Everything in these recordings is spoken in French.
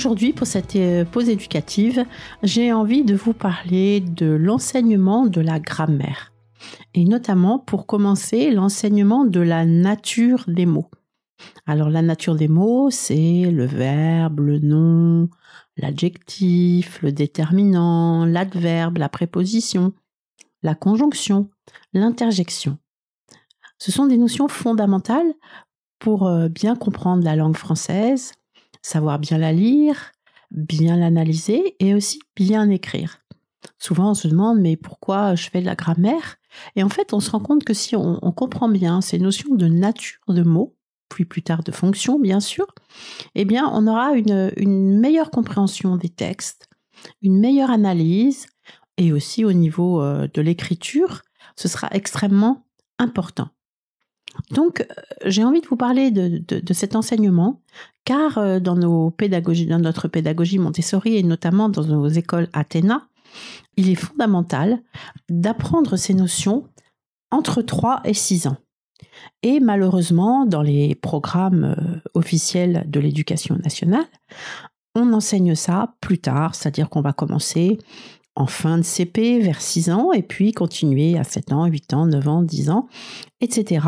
Aujourd'hui, pour cette euh, pause éducative, j'ai envie de vous parler de l'enseignement de la grammaire. Et notamment, pour commencer, l'enseignement de la nature des mots. Alors, la nature des mots, c'est le verbe, le nom, l'adjectif, le déterminant, l'adverbe, la préposition, la conjonction, l'interjection. Ce sont des notions fondamentales pour euh, bien comprendre la langue française, savoir bien la lire, bien l'analyser et aussi bien écrire. Souvent, on se demande, mais pourquoi je fais de la grammaire? Et en fait, on se rend compte que si on, comprend bien ces notions de nature de mots, puis plus tard de fonction, bien sûr, eh bien, on aura une, meilleure compréhension des textes, une meilleure analyse, et aussi au niveau euh, de l'écriture, ce sera extrêmement important. Donc, euh, j'ai envie de vous parler de, cet enseignement, car euh, dans, notre pédagogie Montessori et notamment dans nos écoles Athéna, il est fondamental d'apprendre ces notions entre 3 et 6 ans. Et malheureusement, dans les programmes euh, officiels de l'éducation nationale, on enseigne ça plus tard, c'est-à-dire qu'on va commencer en fin de CP vers 6 ans et puis continuer à 7 ans, 8 ans, 9 ans, 10 ans, etc.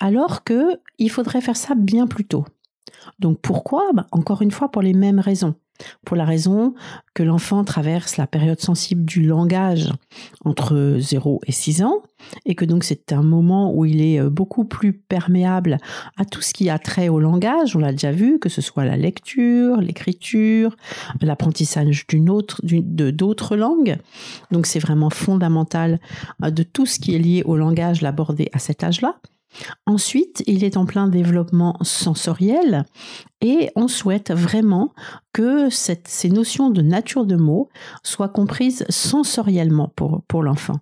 Alors que il faudrait faire ça bien plus tôt. Donc pourquoi? Bah, Encore une fois pour les mêmes raisons pour la raison que l'enfant traverse la période sensible du langage entre 0 et 6 ans, et que donc c'est un moment où il est euh, beaucoup plus perméable à tout ce qui a trait au langage, on l'a déjà vu, que ce soit la lecture, l'écriture, l'apprentissage d'une autre, de d'autres langues. Donc c'est vraiment fondamental euh, de tout ce qui est lié au langage l'aborder à cet âge-là. Ensuite, il est en plein développement sensoriel et on souhaite vraiment que ces notions de nature de mots soient comprises sensoriellement pour, pour l'enfant.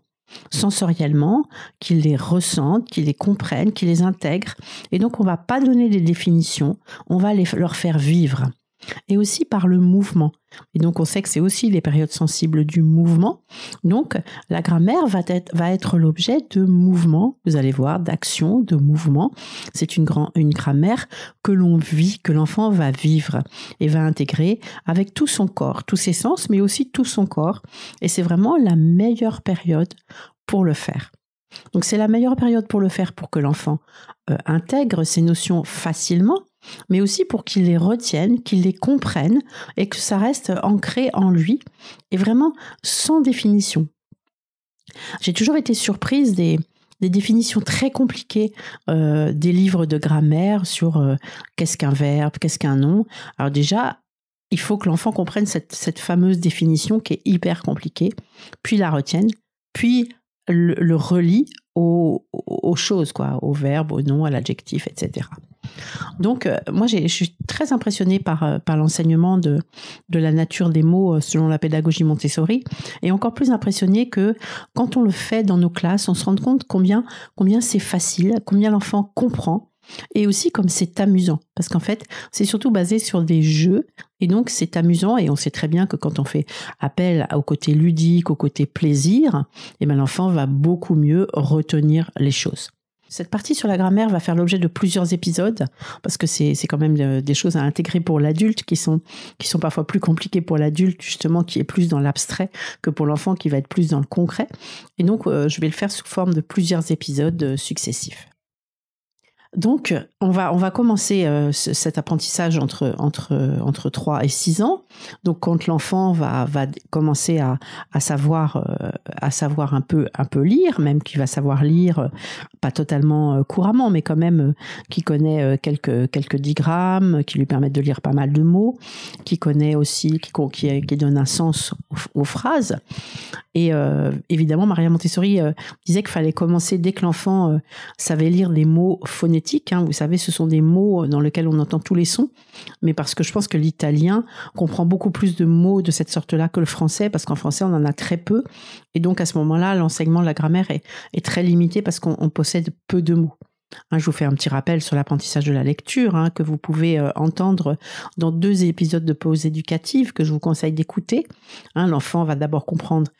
Sensoriellement, qu'il les ressente, qu'il les comprenne, qu'il les intègre. Et donc, on va pas donner des définitions, on va les, leur faire vivre et aussi par le mouvement. Et donc on sait que c'est aussi les périodes sensibles du mouvement. Donc la grammaire va être, l'objet de mouvement, vous allez voir, d'action, de mouvement. C'est une grammaire que l'on vit, que l'enfant va vivre et va intégrer avec tout son corps, tous ses sens, mais aussi tout son corps. Et c'est vraiment la meilleure période pour le faire. Donc c'est la meilleure période pour le faire pour que l'enfant euh, intègre ces notions facilement mais aussi pour qu'il les retienne, qu'il les comprenne et que ça reste ancré en lui et vraiment sans définition. J'ai toujours été surprise des, définitions très compliquées euh, des livres de grammaire sur euh, qu'est-ce qu'un verbe, qu'est-ce qu'un nom. Alors déjà, il faut que l'enfant comprenne cette, fameuse définition qui est hyper compliquée, puis la retienne, puis le, relie aux, choses, quoi, au verbe, au nom, à l'adjectif, etc. Donc, euh, moi, je suis très impressionnée par, euh, l'enseignement de, la nature des mots euh, selon la pédagogie Montessori, et encore plus impressionnée que quand on le fait dans nos classes, on se rend compte combien, combien c'est facile, combien l'enfant comprend, et aussi comme c'est amusant, parce qu'en fait, c'est surtout basé sur des jeux, et donc c'est amusant, et on sait très bien que quand on fait appel au côté ludique, au côté plaisir, eh ben l'enfant va beaucoup mieux retenir les choses. Cette partie sur la grammaire va faire l'objet de plusieurs épisodes parce que c'est quand même euh, des choses à intégrer pour l'adulte qui sont qui sont parfois plus compliquées pour l'adulte justement qui est plus dans l'abstrait que pour l'enfant qui va être plus dans le concret. Et donc euh, je vais le faire sous forme de plusieurs épisodes euh, successifs. Donc, on va, on va commencer euh, cet apprentissage entre, entre, entre 3 et 6 ans. Donc, quand l'enfant va, va commencer à, à, savoir, euh, à savoir un peu, un peu lire, même qu'il va savoir lire, euh, pas totalement couramment, mais quand même qui connaît quelques, quelques digrammes, qui lui permettent de lire pas mal de mots, qui connaît aussi, qui, qui, qui donne un sens aux, phrases. Et évidemment, Maria Montessori disait qu'il fallait commencer dès que l'enfant savait lire des mots phonétiques Hein. vous savez, ce sont des mots dans lesquels on entend tous les sons, mais parce que je pense que l'italien comprend beaucoup plus de mots de cette sorte-là que le français, parce qu'en français, on en a très peu. Et donc, à ce moment-là, l'enseignement de la grammaire est, très limité parce qu'on possède peu de mots. Hein, je vous fais un petit rappel sur l'apprentissage de la lecture hein, que vous pouvez euh, entendre dans deux épisodes de pause éducative que je vous conseille d'écouter. L'enfant va d'abord comprendre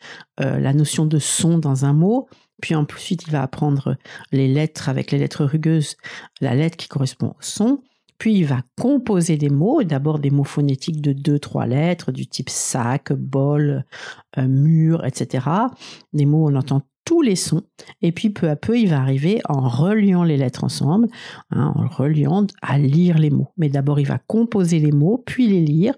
euh, la notion de son dans un mot, puis ensuite, il va apprendre les lettres avec les lettres rugueuses, la lettre qui correspond au son. Puis il va composer des mots, d'abord des mots phonétiques de deux, trois lettres, du type sac, bol, euh, mur, etc. Des mots on entend tous les sons. Et puis peu à peu, il va arriver en reliant les lettres ensemble, hein, en reliant à lire les mots. Mais d'abord, il va composer les mots, puis les lire,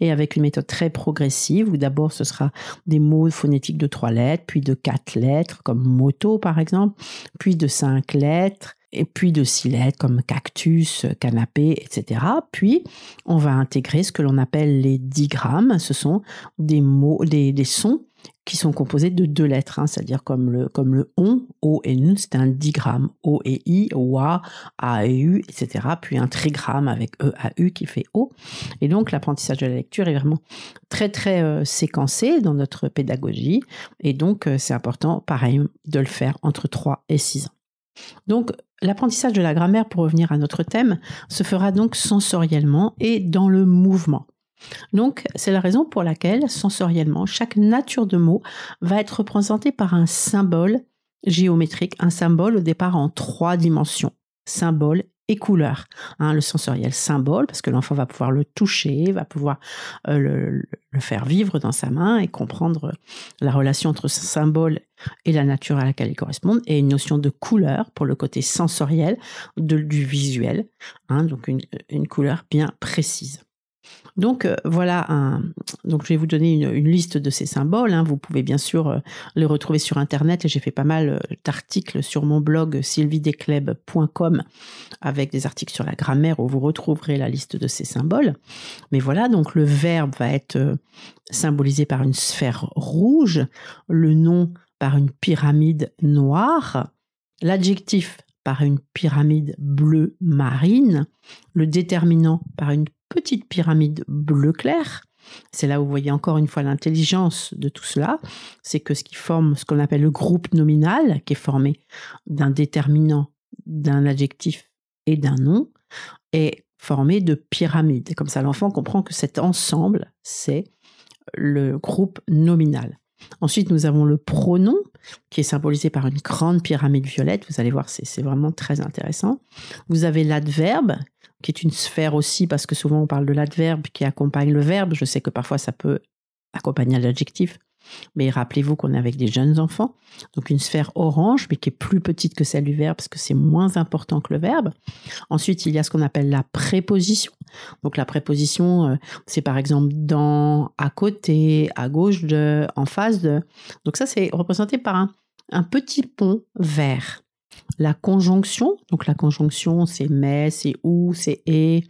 et avec une méthode très progressive, où d'abord ce sera des mots phonétiques de trois lettres, puis de quatre lettres, comme moto par exemple, puis de cinq lettres, et puis de six lettres comme cactus, canapé, etc. Puis on va intégrer ce que l'on appelle les digrammes. Ce sont des mots, des, des sons qui sont composés de deux lettres, hein, c'est-à-dire comme le, comme le on, O et N, c'est un digramme, O et I, Wa, A et U, etc. Puis un trigramme avec E, A, U qui fait O. Et donc l'apprentissage de la lecture est vraiment très très euh, séquencé dans notre pédagogie. Et donc euh, c'est important, pareil, de le faire entre 3 et 6 ans. Donc l'apprentissage de la grammaire, pour revenir à notre thème, se fera donc sensoriellement et dans le mouvement. Donc, c'est la raison pour laquelle, sensoriellement, chaque nature de mot va être représentée par un symbole géométrique, un symbole au départ en trois dimensions, symbole et couleur. Hein, le sensoriel symbole, parce que l'enfant va pouvoir le toucher, va pouvoir euh, le, faire vivre dans sa main et comprendre la relation entre ce symbole et la nature à laquelle il correspond, et une notion de couleur pour le côté sensoriel du visuel, hein, donc une couleur bien précise. Donc euh, voilà. Donc je vais vous donner une, liste de ces symboles. Hein. Vous pouvez bien sûr euh, les retrouver sur internet et j'ai fait pas mal euh, d'articles sur mon blog sylvidescleb.com avec des articles sur la grammaire où vous retrouverez la liste de ces symboles. Mais voilà, donc le verbe va être symbolisé par une sphère rouge, le nom par une pyramide noire, l'adjectif par une pyramide bleue marine, le déterminant par une petite pyramide bleu clair. C'est là où vous voyez encore une fois l'intelligence de tout cela. C'est que ce qui forme ce qu'on appelle le groupe nominal, qui est formé d'un déterminant, d'un adjectif et d'un nom, est formé de pyramides. Comme ça, l'enfant comprend que cet ensemble, c'est le groupe nominal. Ensuite, nous avons le pronom, qui est symbolisé par une grande pyramide violette. Vous allez voir, c'est vraiment très intéressant. Vous avez l'adverbe, qui est une sphère aussi, parce que souvent on parle de l'adverbe qui accompagne le verbe. Je sais que parfois ça peut accompagner l'adjectif. Mais rappelez-vous qu'on est avec des jeunes enfants, donc une sphère orange, mais qui est plus petite que celle du verbe, parce que c'est moins important que le verbe. Ensuite, il y a ce qu'on appelle la préposition. Donc la préposition, euh, c'est par exemple dans, à côté, à gauche de, en face de. Donc ça, c'est représenté par un, un petit pont vert. La conjonction, donc la conjonction, c'est mais, c'est ou, c'est et.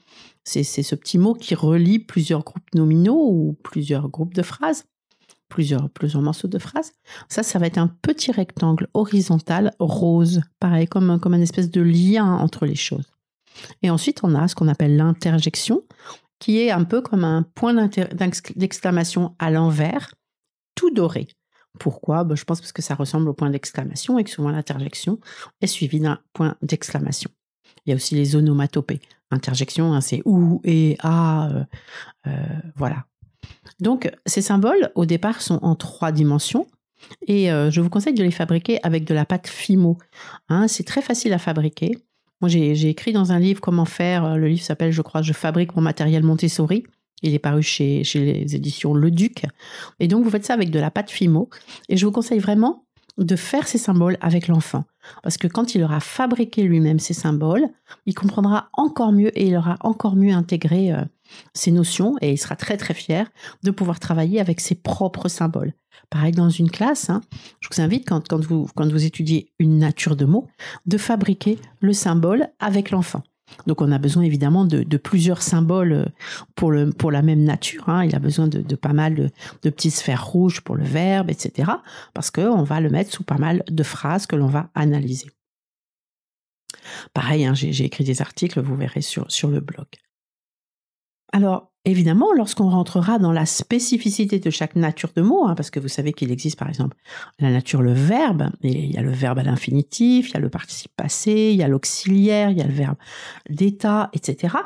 C'est ce petit mot qui relie plusieurs groupes nominaux ou plusieurs groupes de phrases plusieurs, plusieurs morceaux de phrases. Ça, ça va être un petit rectangle horizontal rose, pareil, comme, comme une espèce de lien entre les choses. Et ensuite, on a ce qu'on appelle l'interjection, qui est un peu comme un point d'exclamation à l'envers, tout doré. Pourquoi? Ben, Je pense parce que ça ressemble au point d'exclamation et que souvent l'interjection est suivie d'un point d'exclamation. Il y a aussi les onomatopées. Interjection, hein, c'est ou, et, a, euh, euh, voilà. Donc, ces symboles, au départ, sont en trois dimensions. Et euh, je vous conseille de les fabriquer avec de la pâte Fimo. Hein, c'est très facile à fabriquer. Moi, j'ai écrit dans un livre comment faire. Le livre s'appelle, je crois, Je fabrique mon matériel Montessori. Il est paru chez, les éditions Le Duc. Et donc, vous faites ça avec de la pâte Fimo. Et je vous conseille vraiment de faire ces symboles avec l'enfant. Parce que quand il aura fabriqué lui-même ces symboles, il comprendra encore mieux et il aura encore mieux intégré euh, ces notions et il sera très très fier de pouvoir travailler avec ses propres symboles. Pareil dans une classe, hein, je vous invite quand, quand, vous, quand vous étudiez une nature de mots, de fabriquer le symbole avec l'enfant. Donc on a besoin évidemment de, plusieurs symboles euh, pour, la même nature. Hein. Il a besoin de, pas mal de, petites sphères rouges pour le verbe, etc. Parce qu'on va le mettre sous pas mal de phrases que l'on va analyser. Pareil, hein, j'ai écrit des articles, vous verrez sur, sur le blog. Alors, Évidemment, lorsqu'on rentrera dans la spécificité de chaque nature de mot, hein, parce que vous savez qu'il existe par exemple la nature, le verbe, il y a le verbe à l'infinitif, il y a le participe passé, il y a l'auxiliaire, il y a le verbe d'état, etc.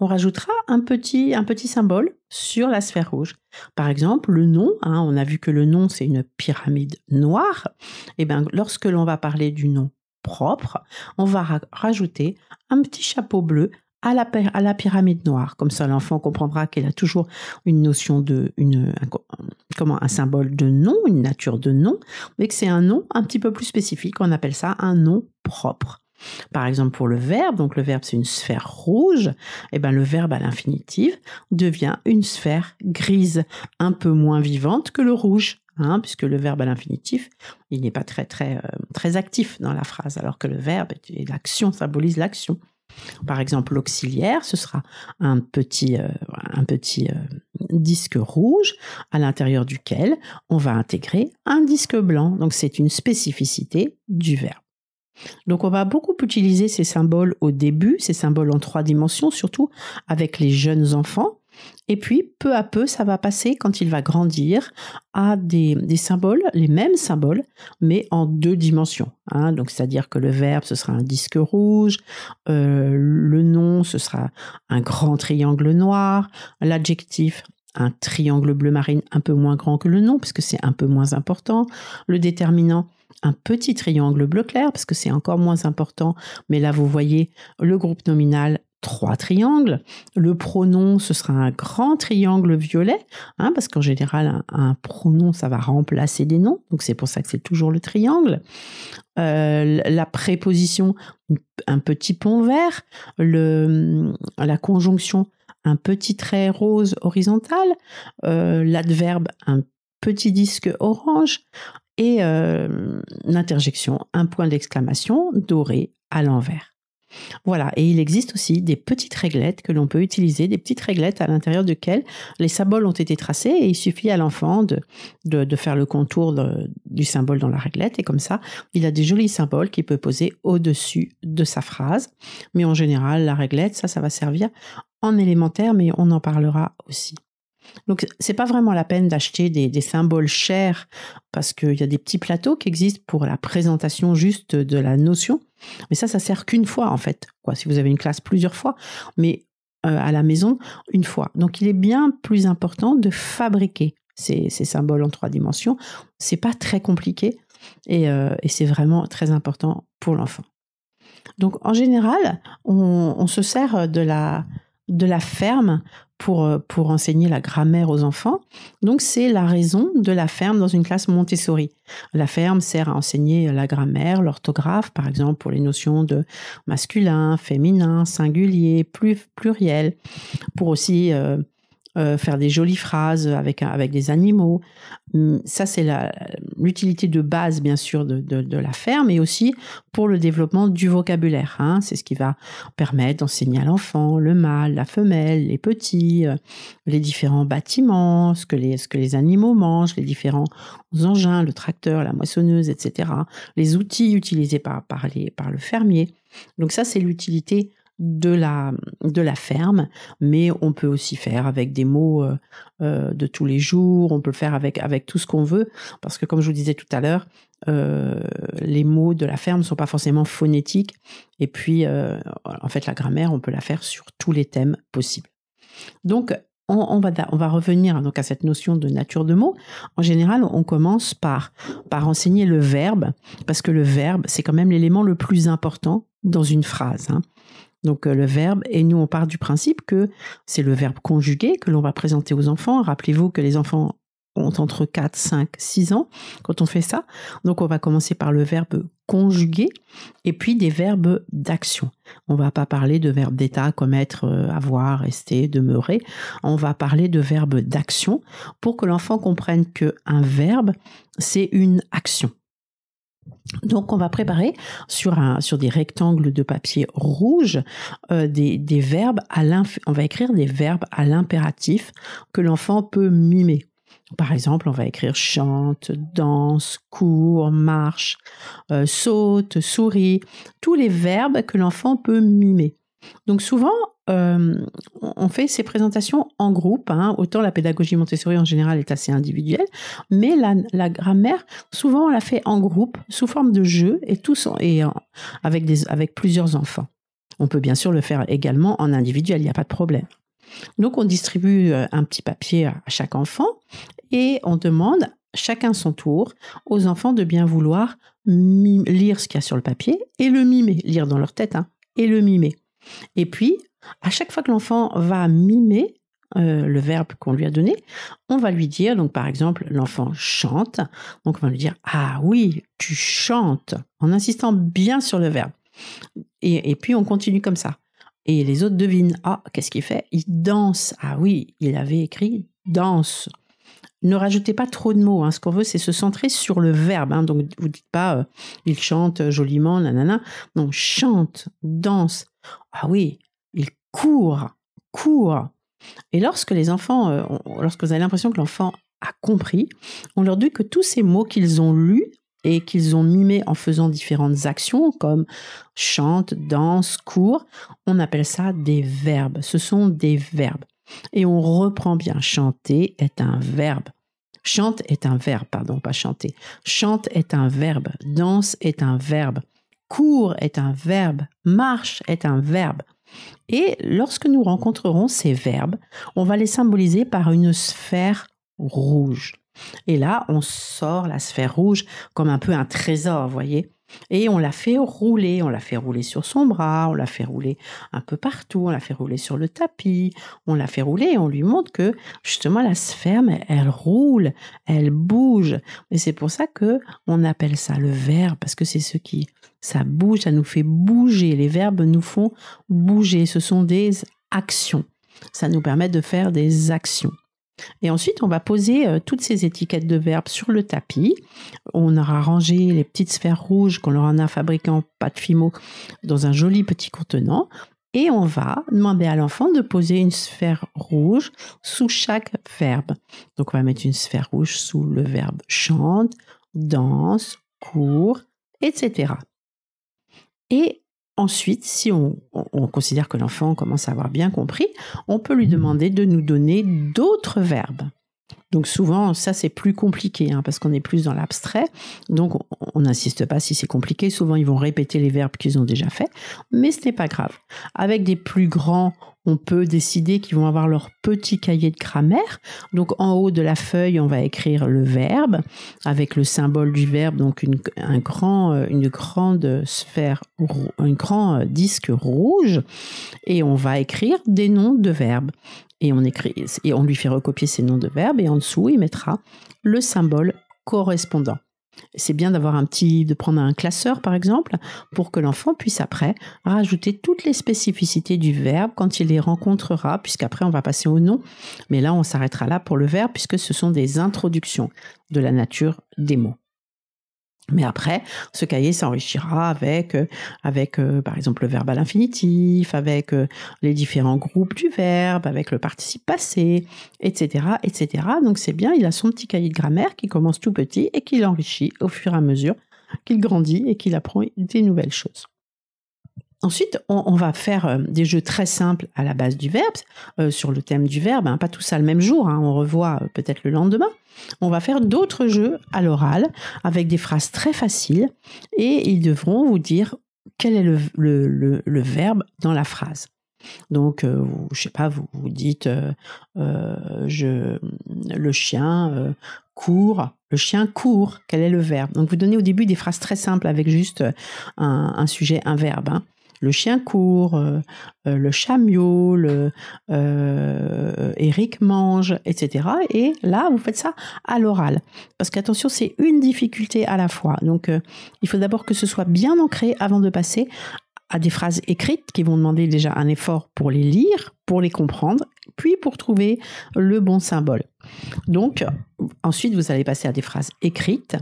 On rajoutera un petit, un petit symbole sur la sphère rouge. Par exemple, le nom, hein, on a vu que le nom c'est une pyramide noire, et eh bien lorsque l'on va parler du nom propre, on va rajouter un petit chapeau bleu à la, pyramide noire. Comme ça, l'enfant comprendra qu'elle a toujours une notion de, une, un, comment, un symbole de nom, une nature de nom, mais que c'est un nom un petit peu plus spécifique. On appelle ça un nom propre. Par exemple, pour le verbe, donc le verbe c'est une sphère rouge, et eh ben le verbe à l'infinitif devient une sphère grise, un peu moins vivante que le rouge. Hein, puisque le verbe à l'infinitif, il n'est pas très très euh, très actif dans la phrase, alors que le verbe et l'action symbolise l'action. Par exemple, l'auxiliaire, ce sera un petit, euh, euh, disque rouge à l'intérieur duquel on va intégrer un disque blanc. Donc c'est une spécificité du verbe. Donc on va beaucoup utiliser ces symboles au début, ces symboles en trois dimensions, surtout avec les jeunes enfants, et puis, peu à peu, ça va passer, quand il va grandir, à des, symboles, les mêmes symboles, mais en deux dimensions. Hein. Donc, c'est-à-dire que le verbe, ce sera un disque rouge, euh, le nom, ce sera un grand triangle noir, l'adjectif, un triangle bleu marine un peu moins grand que le nom, parce que c'est un peu moins important, le déterminant, un petit triangle bleu clair, parce que c'est encore moins important, mais là, vous voyez le groupe nominal trois triangles. Le pronom, ce sera un grand triangle violet, hein, parce qu'en général, un, pronom, ça va remplacer des noms. Donc c'est pour ça que c'est toujours le triangle. Euh, la préposition, un petit pont vert. Le, la conjonction, un petit trait rose horizontal. Euh, l'adverbe, un petit disque orange. Et euh, l'interjection, un point d'exclamation doré à l'envers. Voilà, et il existe aussi des petites réglettes que l'on peut utiliser, des petites réglettes à l'intérieur desquelles les symboles ont été tracés et il suffit à l'enfant de, de, faire le contour du symbole dans la réglette et comme ça, il a des jolis symboles qu'il peut poser au-dessus de sa phrase. Mais en général, la réglette, ça, ça va servir en élémentaire, mais on en parlera aussi. Donc, c'est pas vraiment la peine d'acheter des, symboles chers parce qu'il y a des petits plateaux qui existent pour la présentation juste de la notion. Mais ça, ça sert qu'une fois en fait. Quoi, si vous avez une classe plusieurs fois, mais euh, à la maison une fois. Donc, il est bien plus important de fabriquer ces, symboles en trois dimensions. C'est pas très compliqué et, euh, et c'est vraiment très important pour l'enfant. Donc, en général, on se sert de la de la ferme pour, euh, pour enseigner la grammaire aux enfants. Donc c'est la raison de la ferme dans une classe Montessori. La ferme sert à enseigner la grammaire, l'orthographe, par exemple pour les notions de masculin, féminin, singulier, pluriel, pour aussi euh, euh, faire des jolies phrases avec, avec des animaux. Hum, ça, c'est l'utilité de base, bien sûr, de, de, la ferme, mais aussi pour le développement du vocabulaire. Hein. C'est ce qui va permettre d'enseigner à l'enfant le mâle, la femelle, les petits, euh, les différents bâtiments, ce que les, ce que les animaux mangent, les différents engins, le tracteur, la moissonneuse, etc. Les outils utilisés par, par, les, par le fermier. Donc ça, c'est l'utilité de la, de la ferme, mais on peut aussi faire avec des mots euh, euh, de tous les jours, on peut le faire avec, avec tout ce qu'on veut, parce que comme je vous disais tout à l'heure, euh, les mots de la ferme ne sont pas forcément phonétiques, et puis en fait la grammaire, on peut la faire sur tous les thèmes possibles. Donc on, va, on va revenir donc à cette notion de nature de mots. En général, on commence par, par enseigner le verbe, parce que le verbe, c'est quand même l'élément le plus important dans une phrase. Hein. Donc euh, le verbe, et nous on part du principe que c'est le verbe conjugué que l'on va présenter aux enfants. Rappelez-vous que les enfants ont entre 4, 5, 6 ans quand on fait ça. Donc on va commencer par le verbe conjugué et puis des verbes d'action. On va pas parler de verbes d'état comme être, euh, avoir, rester, demeurer. On va parler de verbes d'action pour que l'enfant comprenne que un verbe c'est une action. Donc on va préparer sur, un, sur des rectangles de papier rouge euh, des, des verbes à on va écrire des verbes à l'impératif que l'enfant peut mimer. Par exemple, on va écrire chante, danse, court, marche, euh, saute, sourit, tous les verbes que l'enfant peut mimer. Donc souvent, euh, on fait ces présentations en groupe. Hein. Autant la pédagogie Montessori en général est assez individuelle, mais la, grammaire, souvent, on la fait en groupe, sous forme de jeu, et tous et avec, des, avec plusieurs enfants. On peut bien sûr le faire également en individuel, il n'y a pas de problème. Donc on distribue euh, un petit papier à chaque enfant et on demande chacun son tour aux enfants de bien vouloir lire ce qu'il y a sur le papier et le mimer, lire dans leur tête hein, et le mimer. Et puis, à chaque fois que l'enfant va mimer euh, le verbe qu'on lui a donné, on va lui dire, donc par exemple, l'enfant chante, donc on va lui dire, ah oui, tu chantes, en insistant bien sur le verbe. Et, puis on continue comme ça. Et les autres devinent, ah, qu'est-ce qu'il fait? Il danse. Ah oui, il avait écrit danse. Ne rajoutez pas trop de mots. Hein. Ce qu'on veut, c'est se centrer sur le verbe. Hein. Donc, vous dites pas, euh, il chante joliment, nanana. Non, chante, danse. Ah oui, il court, court. Et lorsque les enfants, euh, lorsque vous avez l'impression que l'enfant a compris, on leur dit que tous ces mots qu'ils ont lus et qu'ils ont mimés en faisant différentes actions comme chante, danse, court, on appelle ça des verbes. Ce sont des verbes. Et on reprend bien. Chanter est un verbe. Chante est un verbe, pardon, pas chanter. Chante est un verbe. Danse est un verbe. Cours est un verbe. Marche est un verbe. Et lorsque nous rencontrerons ces verbes, on va les symboliser par une sphère rouge. Et là, on sort la sphère rouge comme un peu un trésor, voyez. Et on l'a fait rouler, on l'a fait rouler sur son bras, on l'a fait rouler un peu partout, on l'a fait rouler sur le tapis, on l'a fait rouler et on lui montre que justement la sphère, elle roule, elle bouge. Et c'est pour ça que on appelle ça le verbe, parce que c'est ce qui, ça bouge, ça nous fait bouger. Les verbes nous font bouger, ce sont des actions. Ça nous permet de faire des actions. Et ensuite, on va poser euh, toutes ces étiquettes de verbes sur le tapis. On aura rangé les petites sphères rouges qu'on leur en a fabriquées en pâte fimo dans un joli petit contenant. Et on va demander à l'enfant de poser une sphère rouge sous chaque verbe. Donc on va mettre une sphère rouge sous le verbe chante, danse, court, etc. Et Ensuite, si on, considère que l'enfant commence à avoir bien compris, on peut lui demander de nous donner d'autres verbes. Donc souvent, ça c'est plus compliqué hein, parce qu'on est plus dans l'abstrait. Donc on n'insiste pas si c'est compliqué. Souvent, ils vont répéter les verbes qu'ils ont déjà faits, mais ce n'est pas grave. Avec des plus grands, on peut décider qu'ils vont avoir leur petit cahier de grammaire. Donc en haut de la feuille, on va écrire le verbe avec le symbole du verbe, donc une, un grand, euh, grande sphère, un grand euh, disque rouge, et on va écrire des noms de verbes. Et on écrit, et on lui fait recopier ces noms de verbes, et en dessous, il mettra le symbole correspondant. C'est bien d'avoir un petit, de prendre un classeur par exemple, pour que l'enfant puisse après rajouter toutes les spécificités du verbe quand il les rencontrera, puisqu'après on va passer au nom. Mais là, on s'arrêtera là pour le verbe, puisque ce sont des introductions de la nature des mots. Mais après, ce cahier s'enrichira avec, euh, avec euh, par exemple, le verbe à l'infinitif, avec euh, les différents groupes du verbe, avec le participe passé, etc., etc. Donc c'est bien, il a son petit cahier de grammaire qui commence tout petit et qui l'enrichit au fur et à mesure qu'il grandit et qu'il apprend des nouvelles choses. Ensuite, on, va faire euh, des jeux très simples à la base du verbe, euh, sur le thème du verbe, hein, pas tout ça le même jour, hein, on revoit euh, peut-être le lendemain. On va faire d'autres jeux à l'oral avec des phrases très faciles et ils devront vous dire quel est le, verbe dans la phrase. Donc, je je sais pas, vous vous dites, le chien court, le chien court, quel est le verbe? Donc, vous donnez au début des phrases très simples avec juste un, sujet, un verbe. Hein le chien court, euh, euh, le chat miaule, euh, Eric mange, etc. Et là, vous faites ça à l'oral. Parce qu'attention, c'est une difficulté à la fois. Donc, il faut d'abord que ce soit bien ancré avant de passer à des phrases écrites qui vont demander déjà un effort pour les lire, pour les comprendre, puis pour trouver le bon symbole. Donc, ensuite, vous allez passer à des phrases écrites,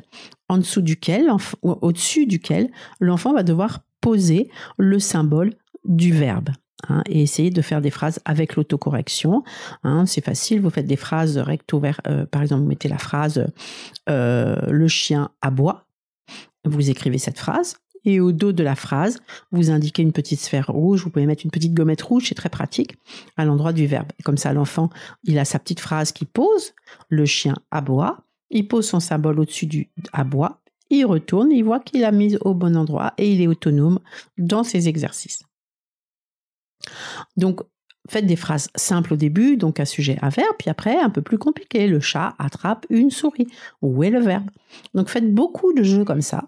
en dessous duquel, au-dessus duquel, l'enfant va devoir poser le symbole du verbe. Hein, et essayer de faire des phrases avec l'autocorrection. Hein, c'est facile, vous faites des phrases recto vers, euh, par exemple, vous mettez la phrase euh, le chien aboie, vous écrivez cette phrase. Et au dos de la phrase, vous indiquez une petite sphère rouge, vous pouvez mettre une petite gommette rouge, c'est très pratique, à l'endroit du verbe. Comme ça, l'enfant, il a sa petite phrase qui pose, le chien aboie, il pose son symbole au-dessus du aboie, il retourne, il voit qu'il a mis au bon endroit et il est autonome dans ses exercices. Donc, faites des phrases simples au début, donc un sujet, un verbe, puis après un peu plus compliqué. Le chat attrape une souris. Où est le verbe? Donc, faites beaucoup de jeux comme ça.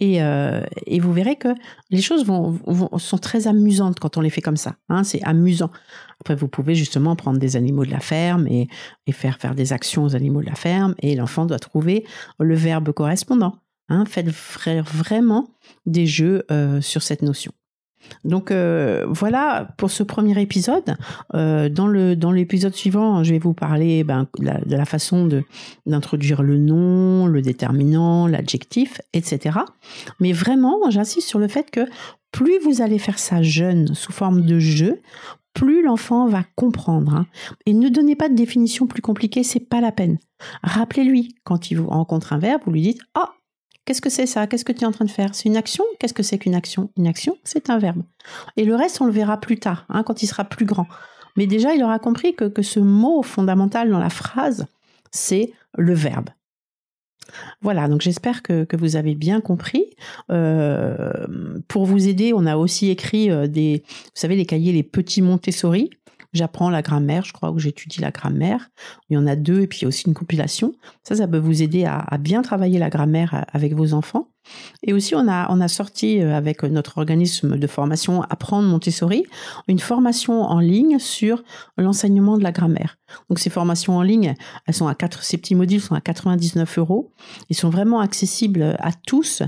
Et, euh, vous verrez que les choses sont très amusantes quand on les fait comme ça. Hein, c'est amusant. Après, vous pouvez justement prendre des animaux de la ferme et, faire faire des actions aux animaux de la ferme, et l'enfant doit trouver le verbe correspondant. Hein, faites vraiment des jeux euh, sur cette notion. Donc euh, voilà pour ce premier épisode. Euh, dans l'épisode suivant, je vais vous parler ben, de, la, façon d'introduire le nom, le déterminant, l'adjectif, etc. Mais vraiment, j'insiste sur le fait que plus vous allez faire ça jeune, sous forme de jeu, plus l'enfant va comprendre. Hein. Et ne donnez pas de définition plus compliquée, c'est pas la peine. Rappelez-lui quand il vous rencontre un verbe, vous lui dites ah Qu'est-ce que c'est ça? Qu'est-ce que tu es en train de faire? C'est une action? Qu'est-ce que c'est qu'une action? Une action, c'est un verbe. Et le reste, on le verra plus tard, hein, quand il sera plus grand. Mais déjà, il aura compris que, ce mot fondamental dans la phrase, c'est le verbe. Voilà, donc j'espère que, vous avez bien compris. Euh, pour vous aider, on a aussi écrit euh, des, vous savez, les cahiers Les Petits Montessori. J'apprends la grammaire, je crois que j'étudie la grammaire. Il y en a deux et puis aussi une compilation. Ça, ça peut vous aider à, à bien travailler la grammaire euh, avec vos enfants. Et aussi, on a, on a sorti euh, avec notre organisme de formation Apprendre Montessori une formation en ligne sur l'enseignement de la grammaire. Donc, ces formations en ligne, elles sont à ces petits modules sont à 99 euros. Ils sont vraiment accessibles à tous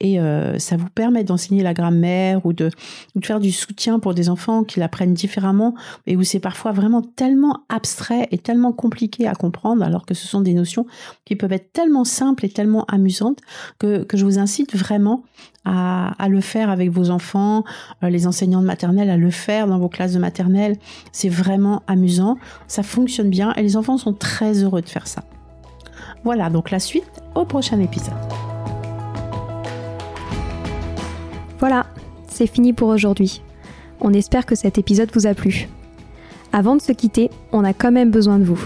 et euh, ça vous permet d'enseigner la grammaire ou de, de, faire du soutien pour des enfants qui l'apprennent différemment et où c'est parfois vraiment tellement abstrait et tellement compliqué à comprendre alors que ce sont des notions qui peuvent être tellement simples et tellement amusantes que, que je vous incite vraiment à, le faire avec vos enfants, euh, les enseignants de maternelle à le faire dans vos classes de maternelle. C'est vraiment amusant, ça fonctionne bien et les enfants sont très heureux de faire ça. Voilà donc la suite au prochain épisode. Voilà, c'est fini pour aujourd'hui. On espère que cet épisode vous a plu. Avant de se quitter, on a quand même besoin de vous.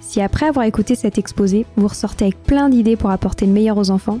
Si après avoir écouté cet exposé, vous ressortez avec plein d'idées pour apporter le meilleur aux enfants,